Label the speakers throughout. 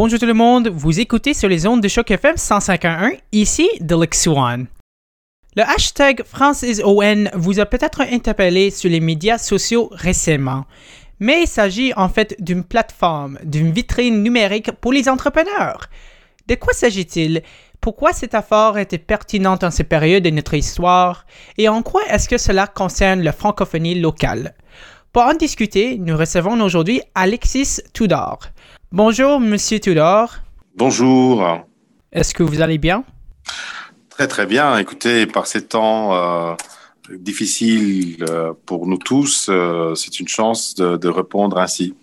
Speaker 1: Bonjour tout le monde, vous écoutez sur les ondes de choc FM 105.1, ici Delix One. Le hashtag FrancisON vous a peut-être interpellé sur les médias sociaux récemment, mais il s'agit en fait d'une plateforme, d'une vitrine numérique pour les entrepreneurs. De quoi s'agit-il? Pourquoi cette affaire était pertinente en cette période de notre histoire? Et en quoi est-ce que cela concerne la francophonie locale? Pour en discuter, nous recevons aujourd'hui Alexis Tudor. Bonjour, Monsieur Tudor.
Speaker 2: Bonjour.
Speaker 1: Est-ce que vous allez bien?
Speaker 2: Très très bien. Écoutez, par ces temps euh, difficiles euh, pour nous tous, euh, c'est une chance de, de, répondre ainsi.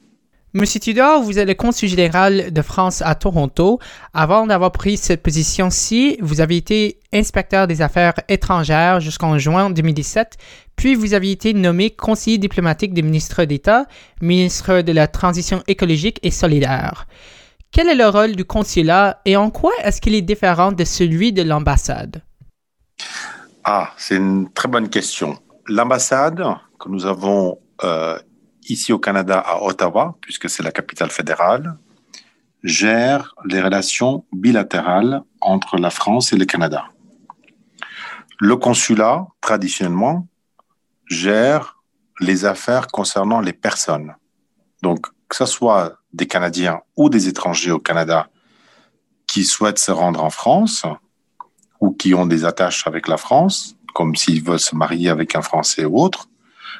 Speaker 1: Monsieur Tudor, vous êtes le consul général de France à Toronto. Avant d'avoir pris cette position-ci, vous avez été inspecteur des affaires étrangères jusqu'en juin 2017, puis vous avez été nommé conseiller diplomatique du ministre d'État, ministre de la Transition écologique et solidaire. Quel est le rôle du consulat et en quoi est-ce qu'il est différent de celui de l'ambassade?
Speaker 2: Ah, c'est une très bonne question. L'ambassade que nous avons euh, ici au Canada, à Ottawa, puisque c'est la capitale fédérale, gère les relations bilatérales entre la France et le Canada. Le consulat, traditionnellement, gère les affaires concernant les personnes. Donc, que ce soit des Canadiens ou des étrangers au Canada qui souhaitent se rendre en France ou qui ont des attaches avec la France, comme s'ils veulent se marier avec un Français ou autre,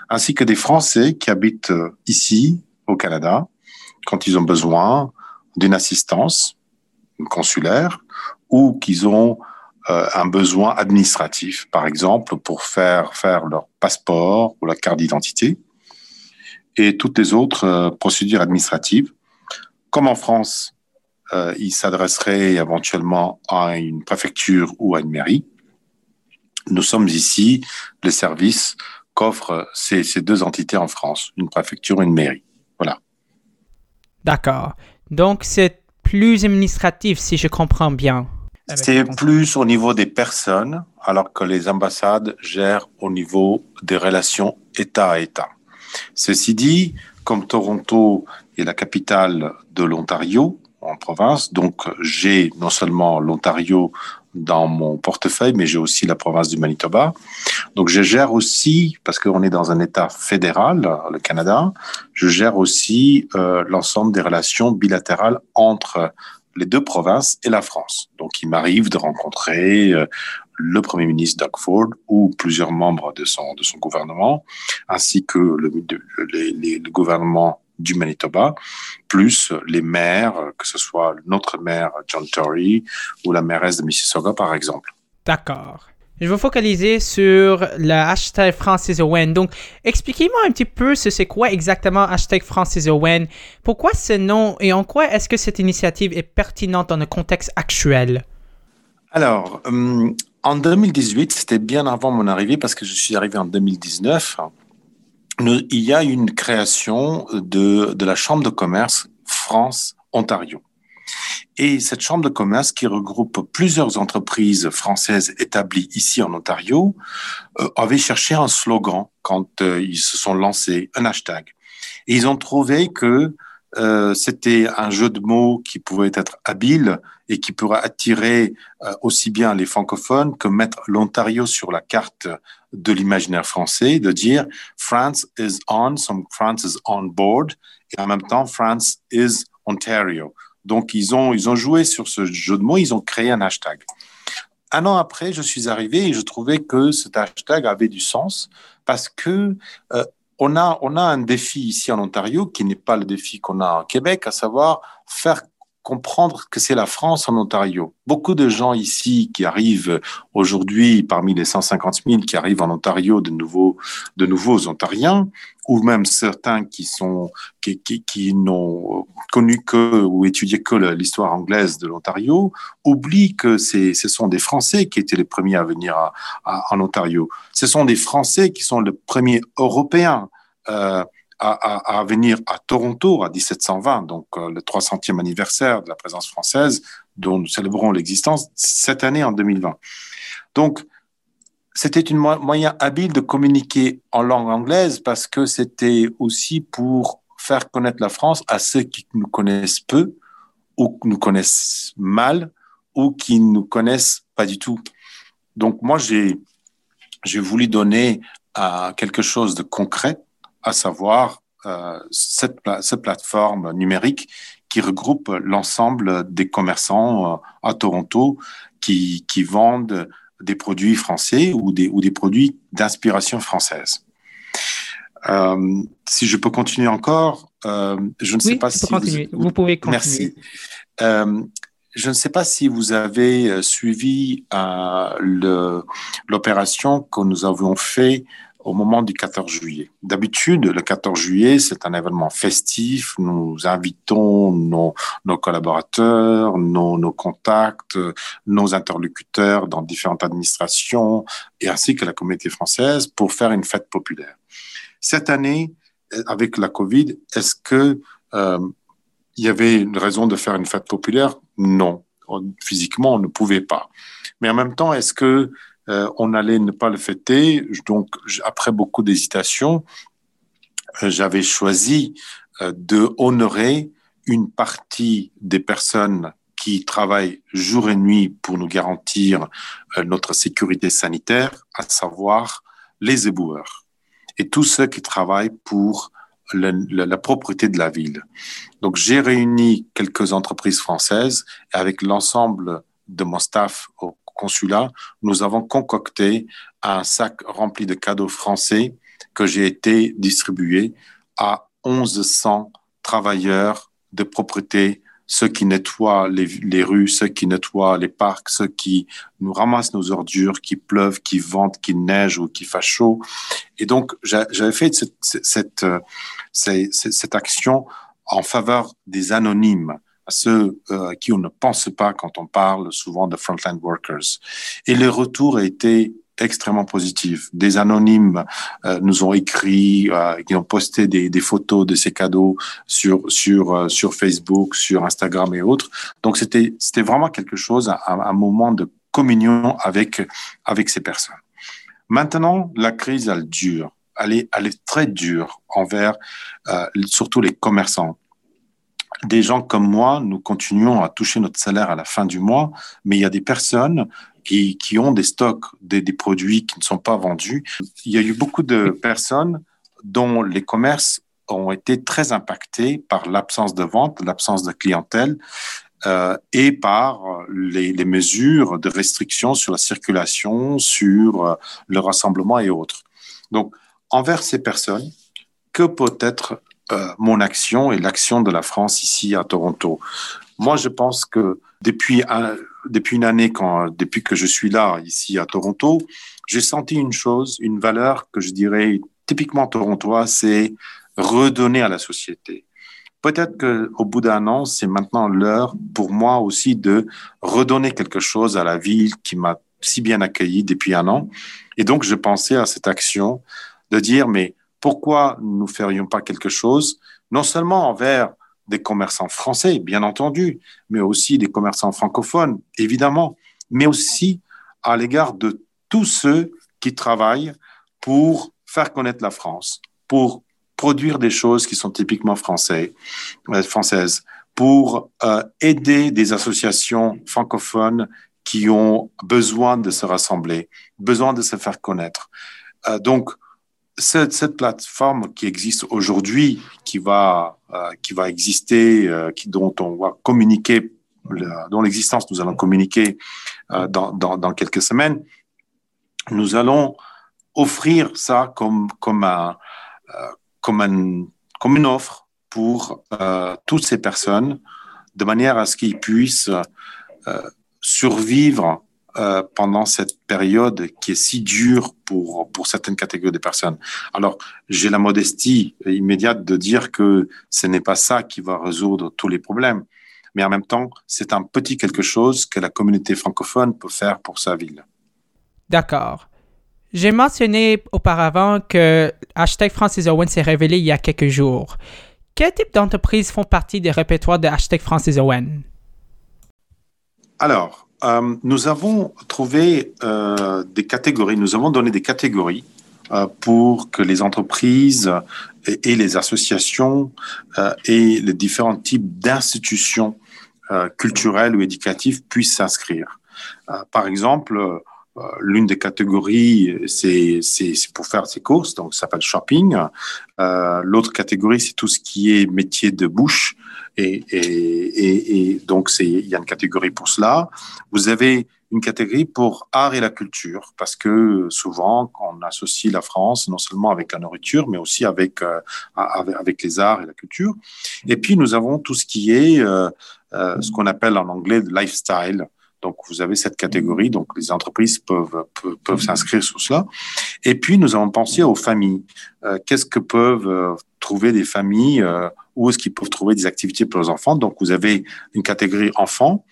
Speaker 2: ainsi que des Français qui habitent euh, ici, au Canada, quand ils ont besoin d'une assistance consulaire ou qu'ils ont euh, un besoin administratif, par exemple, pour faire faire leur passeport ou la carte d'identité et toutes les autres euh, procédures administratives. Comme en France, ils s'adresseraient éventuellement à une préfecture ou à une mairie. Nous sommes ici le service qu'offrent ces, ces, deux entités en France, une préfecture et une mairie. Voilà.
Speaker 1: D'accord. Donc, c'est plus administratif, si je comprends bien.
Speaker 2: C'est plus au niveau des personnes, alors que les ambassades gèrent au niveau des relations État à État. Ceci dit, comme Toronto est la capitale de l'Ontario en province, donc j'ai non seulement l'Ontario dans mon portefeuille, mais j'ai aussi la province du Manitoba. Donc je gère aussi, parce qu'on est dans un État fédéral, le Canada, je gère aussi euh, l'ensemble des relations bilatérales entre les deux provinces et la France. Donc il m'arrive de rencontrer euh, le Premier ministre Doug Ford ou plusieurs membres de son, de son gouvernement, ainsi que le, le, le gouvernement du Manitoba, plus les maires, que ce soit notre maire John Tory ou la mairesse de Mississauga, par exemple.
Speaker 1: D'accord. Je vais focaliser sur le hashtag Francis Owen. Donc, expliquez-moi un petit peu ce c'est quoi exactement hashtag Francis Owen. Pourquoi ce nom et en quoi est-ce que cette initiative est pertinente dans le contexte actuel?
Speaker 2: Alors, euh, en 2018, c'était bien avant mon arrivée parce que je suis arrivé en 2019 il y a une création de, de la Chambre de commerce France-Ontario. Et cette chambre de commerce qui regroupe plusieurs entreprises françaises établies ici en Ontario euh, avait cherché un slogan quand euh, ils se sont lancés, un hashtag. Et ils ont trouvé que euh, c'était un jeu de mots qui pouvait être habile et qui pourrait attirer euh, aussi bien les francophones que mettre l'Ontario sur la carte de l'imaginaire français, de dire France is on, some France is on board, et en même temps France is Ontario. Donc ils ont ils ont joué sur ce jeu de mots, ils ont créé un hashtag. Un an après, je suis arrivé et je trouvais que cet hashtag avait du sens parce que euh, on a, on a un défi ici en Ontario qui n'est pas le défi qu'on a au Québec, à savoir faire comprendre que c'est la France en Ontario. Beaucoup de gens ici qui arrivent aujourd'hui, parmi les 150 000 qui arrivent en Ontario, de nouveaux, de nouveaux Ontariens, ou même certains qui sont qui, qui, qui n'ont connu que ou étudié que l'histoire anglaise de l'Ontario, oublient que ce sont des Français qui étaient les premiers à venir en Ontario. Ce sont des Français qui sont les premiers Européens. Euh, à, venir à Toronto à 1720, donc euh, le 300e anniversaire de la présence française, dont nous célébrons l'existence cette année en 2020. Donc, c'était un mo moyen habile de communiquer en langue anglaise parce que c'était aussi pour faire connaître la France à ceux qui nous connaissent peu ou nous connaissent mal ou qui nous connaissent pas du tout. Donc moi, j'ai voulu donner quelque chose de concret, à savoir euh, cette, cette plateforme numérique qui regroupe l'ensemble des commerçants euh, à Toronto qui, qui vendent des produits français ou des, ou des produits d'inspiration française. Euh, si je peux continuer encore, euh, je ne sais pas si
Speaker 1: vous... vous... pouvez continuer.
Speaker 2: Merci. Euh, je ne sais pas si vous avez suivi l'opération que nous avons fait au moment du 14 juillet. D'habitude, le 14 juillet, c'est un événement festif. Nous invitons nos, collaborateurs, nos, nos, contacts, nos interlocuteurs dans différentes administrations et ainsi que la communauté française pour faire une fête populaire. Cette année, avec la Covid, est-ce que euh, il y avait une raison de faire une fête populaire? Non. Physiquement, on ne pouvait pas. Mais en même temps, est-ce que euh, on allait ne pas le fêter. Donc, après beaucoup d'hésitation, euh, j'avais choisi euh, de honorer une partie des personnes qui travaillent jour et nuit pour nous garantir notre sécurité sanitaire, à savoir les éboueurs et tous ceux qui travaillent pour la, la, propreté de la ville. Donc, j'ai réuni quelques entreprises françaises avec l'ensemble de mon staff au consulat, nous avons concocté un sac rempli de cadeaux français que j'ai été distribué à 1100 travailleurs de propreté, ceux qui nettoient les, rues, ceux qui nettoient les parcs, ceux qui nous ramassent nos ordures, qui pleuvent, qui ventent, qui neige ou qui fasse chaud. Et donc, j'avais fait cette, cette, action en faveur des anonymes à ceux euh, qui on ne pense pas quand on parle souvent de frontline workers. Et le retour a été extrêmement positif. Des anonymes euh, nous ont écrit, euh, qui ont posté des, des, photos de ces cadeaux sur sur euh, sur Facebook, sur Instagram et autres. Donc c'était c'était vraiment quelque chose, un, un, moment de communion avec avec ces personnes. Maintenant, la crise elle dure, elle est elle est très dure envers euh, surtout les commerçants des gens comme moi, nous continuons à toucher notre salaire à la fin du mois, mais il y a des personnes qui, qui ont des stocks, des, produits qui ne sont pas vendus. Il y a eu beaucoup de personnes dont les commerces ont été très impactés par l'absence de vente, l'absence de clientèle euh, et par les, les, mesures de restriction sur la circulation, sur euh, le rassemblement et autres. Donc, envers ces personnes, que peut être euh, mon action et l'action de la France ici à Toronto. Moi, je pense que depuis, un, depuis une année, quand, depuis que je suis là, ici à Toronto, j'ai senti une chose, une valeur que je dirais typiquement torontoise, c'est redonner à la société. Peut-être qu'au bout d'un an, c'est maintenant l'heure pour moi aussi de redonner quelque chose à la ville qui m'a si bien accueilli depuis un an. Et donc, je pensais à cette action de dire, mais pourquoi nous ferions pas quelque chose, non seulement envers des commerçants français, bien entendu, mais aussi des commerçants francophones, évidemment, mais aussi à l'égard de tous ceux qui travaillent pour faire connaître la France, pour produire des choses qui sont typiquement euh, françaises, pour euh, aider des associations francophones qui ont besoin de se rassembler, besoin de se faire connaître. Euh, donc, cette, plateforme qui existe aujourd'hui, qui va euh, qui va exister, euh, qui dont on va communiquer, dont l'existence nous allons communiquer euh, dans, dans, dans, quelques semaines, nous allons offrir ça comme comme un comme un comme une offre pour toutes ces personnes, de manière à ce qu'ils puissent survivre euh, pendant cette période qui est si dure pour, pour certaines catégories de personnes. Alors, j'ai la modestie immédiate de dire que ce n'est pas ça qui va résoudre tous les problèmes, mais en même temps, c'est un petit quelque chose que la communauté francophone peut faire pour sa ville.
Speaker 1: D'accord. J'ai mentionné auparavant que hashtag Francis Owen s'est révélé il y a quelques jours. Quel type d'entreprises font partie des répertoires de hashtag Francis Owen?
Speaker 2: Alors, euh, nous avons trouvé euh, des catégories, nous avons donné des catégories euh, pour que les entreprises et, et les associations et les différents types d'institutions culturels ou éducatifs puissent s'inscrire. par exemple, l'une des catégories, c'est pour faire ses courses, donc ça s'appelle shopping. L'autre catégorie, c'est tout ce qui est métier de bouche, et, et, et, donc il y a une catégorie pour cela. Vous avez une catégorie pour art et la culture, parce que souvent, on associe la France non seulement avec la nourriture, mais aussi avec, euh, avec, les arts et la culture. Et puis, nous avons tout ce qui est euh, euh, ce qu'on appelle en anglais le lifestyle. Donc, vous avez cette catégorie, donc les entreprises peuvent, peuvent, peuvent s'inscrire sur cela. Et puis, nous avons pensé aux familles. Qu'est-ce que peuvent trouver des familles où est-ce qu'ils peuvent trouver des activités pour leurs enfants? Donc, vous avez une catégorie enfants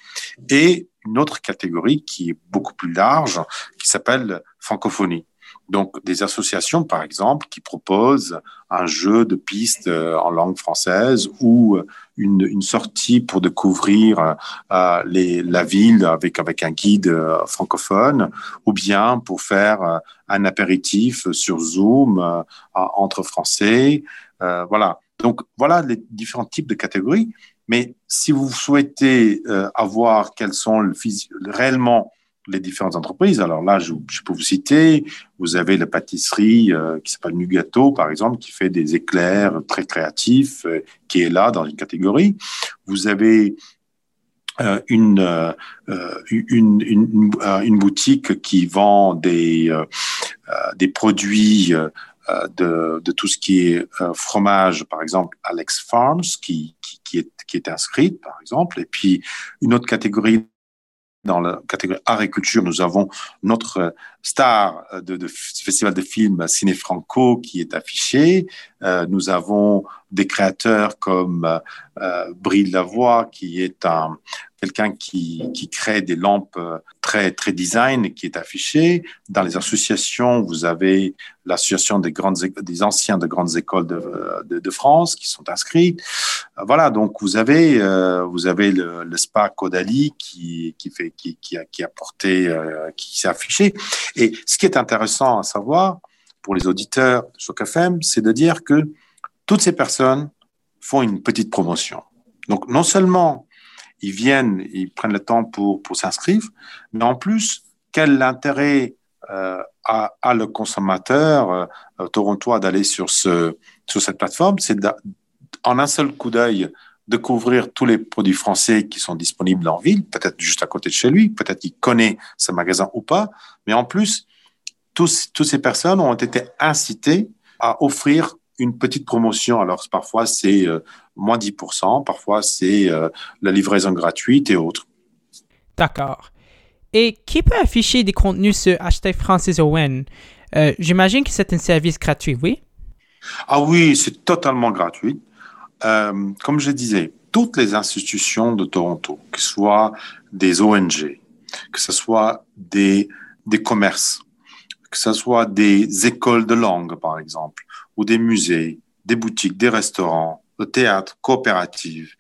Speaker 2: et une autre catégorie qui est beaucoup plus large, qui s'appelle francophonie. Donc, des associations, par exemple, qui proposent un jeu de pistes euh, en langue française ou une, une sortie pour découvrir euh, la ville avec, avec un guide euh, francophone, ou bien pour faire euh, un apéritif sur Zoom entre Français. voilà. Donc, voilà les différents types de catégories. Mais si vous souhaitez euh, avoir quelles sont le, réellement les différentes entreprises, alors là, je, peux vous citer, vous avez la pâtisserie euh, qui s'appelle Nugato, par exemple, qui fait des éclairs très créatifs, euh, qui est là dans une catégorie. Vous avez une, une, une, une, boutique qui vend des, des produits euh, de, de, tout ce qui est euh, fromage, par exemple, Alex Farms, qui, qui, qui, est, qui est inscrite, par exemple. Et puis, une autre catégorie dans la catégorie agriculture, nous avons notre star de, de festival de films Ciné Franco qui est affiché. Euh, nous avons des créateurs comme euh, Brille Lavoie qui est un quelqu'un qui, qui crée des lampes très très design qui est affiché. Dans les associations, vous avez l'association des anciens de grandes écoles de, de, de France qui sont inscrits. Voilà, donc vous avez euh, vous avez le, le spa Caudalie qui qui fait qui qui a, qui a porté euh, qui s'est affiché. Et ce qui est intéressant à savoir pour les auditeurs de Choc c'est de dire que toutes ces personnes font une petite promotion. Donc, non seulement ils viennent, ils prennent le temps pour, s'inscrire, mais en plus, quel intérêt euh, a, a, le consommateur euh, torontois d'aller sur, sur cette plateforme? C'est en un seul coup d'œil découvrir tous les produits français qui sont disponibles en ville, peut-être juste à côté de chez lui, peut-être qu'il connaît ce magasin ou pas, mais en plus, tous, toutes ces personnes ont été incitées à offrir une petite promotion. Alors parfois c'est euh, moins 10%, parfois c'est euh, la livraison gratuite et autres.
Speaker 1: D'accord. Et qui peut afficher des contenus sur hashtag Francis Owen? Euh, j'imagine que c'est un service gratuit, oui?
Speaker 2: Ah oui, c'est totalement gratuit. comme je disais, toutes les institutions de Toronto, que ce soit des ONG, que ce soit des, des commerces, que ce soit des écoles de langue, par exemple, ou des musées, des boutiques, des restaurants, le théâtre, coopératives,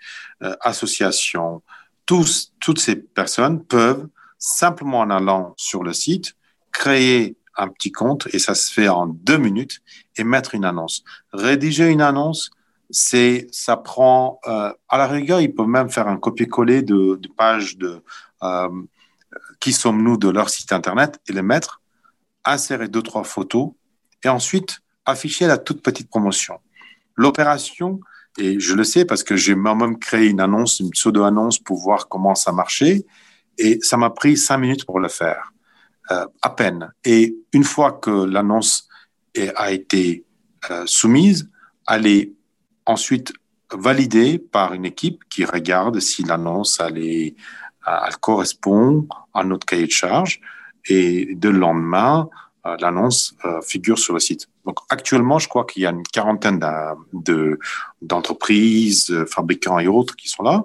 Speaker 2: euh, associations, tous, toutes ces personnes peuvent, simplement en allant sur le site, créer un petit compte, et ça se fait en deux minutes, et mettre une annonce. Rédiger une annonce, c'est, ça prend, euh, à la rigueur, ils peuvent même faire un copier-coller de, de pages de euh, qui sommes-nous de leur site internet et les mettre insérer deux, trois photos et ensuite afficher la toute petite promotion. L'opération, et je le sais parce que j'ai moi-même créé une annonce, une pseudo-annonce pour voir comment ça marchait, et ça m'a pris cinq minutes pour le faire, euh, à peine. Et une fois que l'annonce a été euh, soumise, elle est ensuite validée par une équipe qui regarde si l'annonce elle, correspond à notre cahier de charge et de lendemain, euh, l'annonce euh, figure sur le site. Donc actuellement, je crois qu'il y a une quarantaine d'entreprises, de, fabricants et autres qui sont là.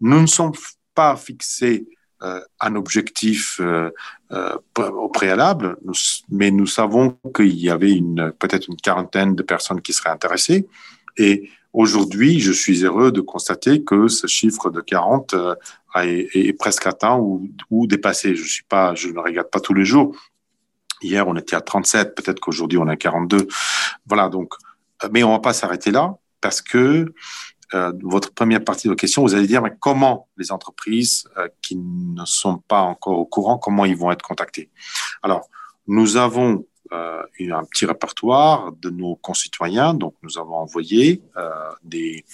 Speaker 2: Nous ne sommes pas fixés euh, un objectif euh, euh, au préalable, mais nous savons qu'il y avait une peut-être une quarantaine de personnes qui seraient intéressées. Et aujourd'hui, je suis heureux de constater que ce chiffre de 40 est, presque atteint ou, dépassé. Je suis pas, ne regarde pas tous les jours. Hier, on était à 37, peut-être qu'aujourd'hui, on est à 42. Voilà, donc, euh, mais on va pas s'arrêter là parce que euh, votre première partie de vos questions, vous allez dire comment les entreprises euh, qui ne sont pas encore au courant, comment ils vont être contactés. Alors, nous avons un petit répertoire de nos concitoyens. Donc, nous avons envoyé euh, des,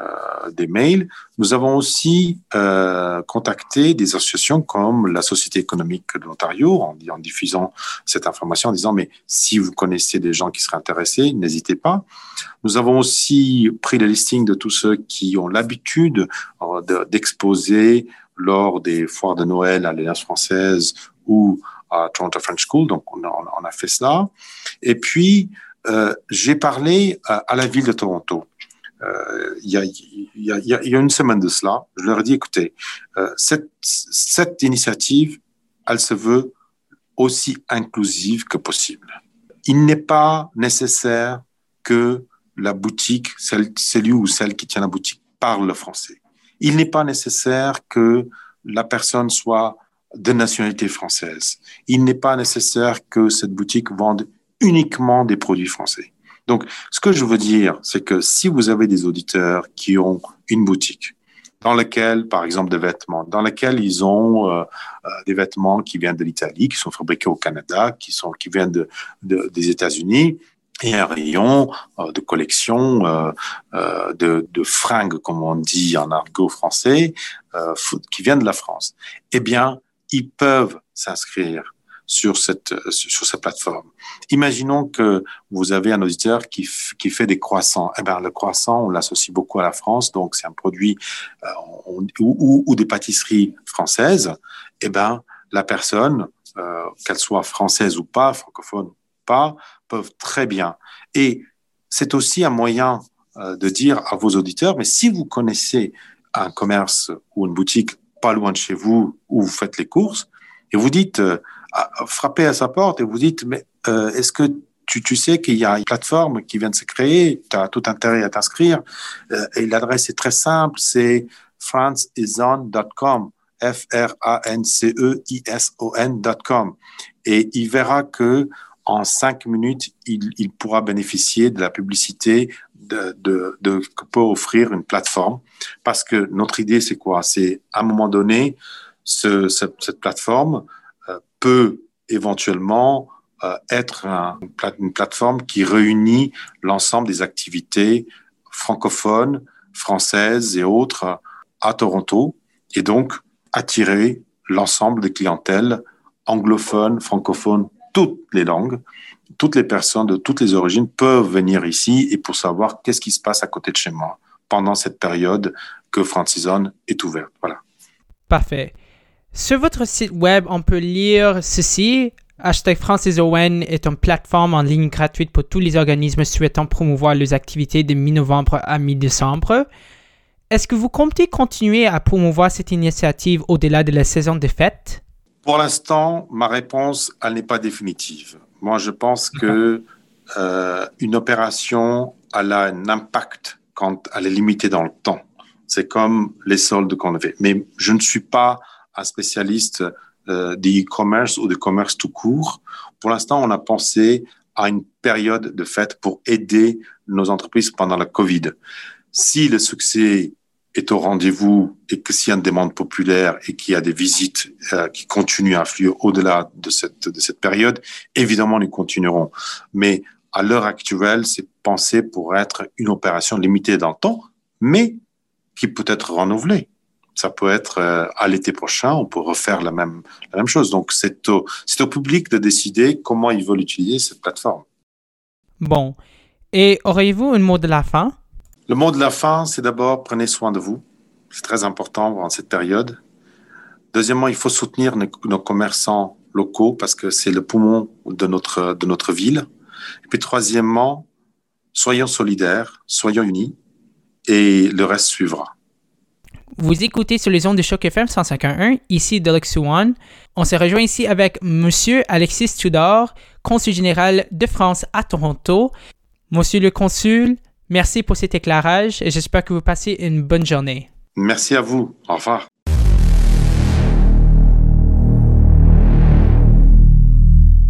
Speaker 2: euh, des mails. Nous avons aussi euh, contacté des associations comme la Société économique de l'Ontario en, en, diffusant cette information en disant, mais si vous connaissez des gens qui seraient intéressés, n'hésitez pas. Nous avons aussi pris le listing de tous ceux qui ont l'habitude d'exposer lors des foires de Noël à l'Alliance française ou à Toronto French School, donc on a, fait cela. Et puis, euh, j'ai parlé à, la ville de Toronto. Il, y a, une semaine de cela, je leur ai dit, écoutez, euh, cette, initiative, elle se veut aussi inclusive que possible. Il n'est pas nécessaire que la boutique, celui ou celle qui tient la boutique, parle le français. Il n'est pas nécessaire que la personne soit de nationalité française. Il n'est pas nécessaire que cette boutique vende uniquement des produits français. Donc, ce que je veux dire, c'est que si vous avez des auditeurs qui ont une boutique dans laquelle, par exemple, des vêtements, dans laquelle ils ont euh, euh, des vêtements qui viennent de l'Italie, qui sont fabriqués au Canada, qui sont qui viennent de, de des États-Unis, et un rayon euh, de collection de, fringues, comme on dit en argot français, qui viennent de la France. Eh bien, ils peuvent s'inscrire sur cette, sur cette plateforme. Imaginons que vous avez un auditeur qui, qui fait des croissants. Eh bien, le croissant, on l'associe beaucoup à la France, donc c'est un produit euh, on, ou, ou, des pâtisseries françaises. Eh bien, la personne, euh, qu'elle soit française ou pas, francophone ou pas, peuvent très bien. Et c'est aussi un moyen euh, de dire à vos auditeurs, mais si vous connaissez un commerce ou une boutique pas loin de chez vous où vous faites les courses, et vous dites, euh, frappez à sa porte et vous dites, mais euh, est-ce que tu, tu sais qu'il y a une plateforme qui vient de se créer, tu as tout intérêt à t'inscrire, euh, et l'adresse est très simple, c'est franceison.com, F-R-A-N-C-E-I-S-O-N.com. Et il verra que en cinq minutes, il, il pourra bénéficier de la publicité de, que peut offrir une plateforme. Parce que notre idée, c'est quoi? C'est à un moment donné, ce, cette, plateforme euh, peut éventuellement euh, être un, une plateforme qui réunit l'ensemble des activités francophones, françaises et autres à Toronto, et donc attirer l'ensemble des clientèles anglophones, francophones, toutes les langues, toutes les personnes de toutes les origines peuvent venir ici et pour savoir qu'est-ce qui se passe à côté de chez moi pendant cette période que Francisone est ouverte. Voilà.
Speaker 1: Parfait. Sur votre site web, on peut lire ceci. Hashtag FrancisOwen est une plateforme en ligne gratuite pour tous les organismes souhaitant promouvoir leurs activités de mi-novembre à mi-décembre. Est-ce que vous comptez continuer à promouvoir cette initiative au-delà de la saison des fêtes?
Speaker 2: Pour l'instant, ma réponse, elle n'est pas définitive. Moi, je pense que euh, une opération, elle a un impact quand elle est limitée dans le temps. C'est comme les soldes qu'on fait. Mais je ne suis pas un spécialiste euh, d'e-commerce ou de commerce tout court. Pour l'instant, on a pensé à une période de fête pour aider nos entreprises pendant la COVID. Si le succès est au rendez-vous et que s'il y a une demande populaire et qu'il y a des visites euh, qui continuent à affluer au-delà de cette, de cette période, évidemment, nous continuerons. Mais à l'heure actuelle, c'est pensé pour être une opération limitée dans le temps, mais qui peut être renouvelée. Ça peut être euh, à l'été prochain, on peut refaire la même, la même chose. Donc, c'est au, c'est au public de décider comment ils veulent utiliser cette plateforme.
Speaker 1: Bon. Et auriez-vous un mot de la fin?
Speaker 2: Le mot de la fin, c'est d'abord prenez soin de vous. C'est très important en cette période. Deuxièmement, il faut soutenir nos, commerçants locaux parce que c'est le poumon de notre, de notre ville. Et puis troisièmement, soyons solidaires, soyons unis et le reste suivra.
Speaker 1: Vous écoutez sur les ondes de Choc FM 151, ici Delix One. On se rejoint ici avec Monsieur Alexis Tudor, consul général de France à Toronto. Monsieur le consul, merci pour cet éclairage et j'espère que vous passez une bonne journée.
Speaker 2: Merci à vous. Au revoir.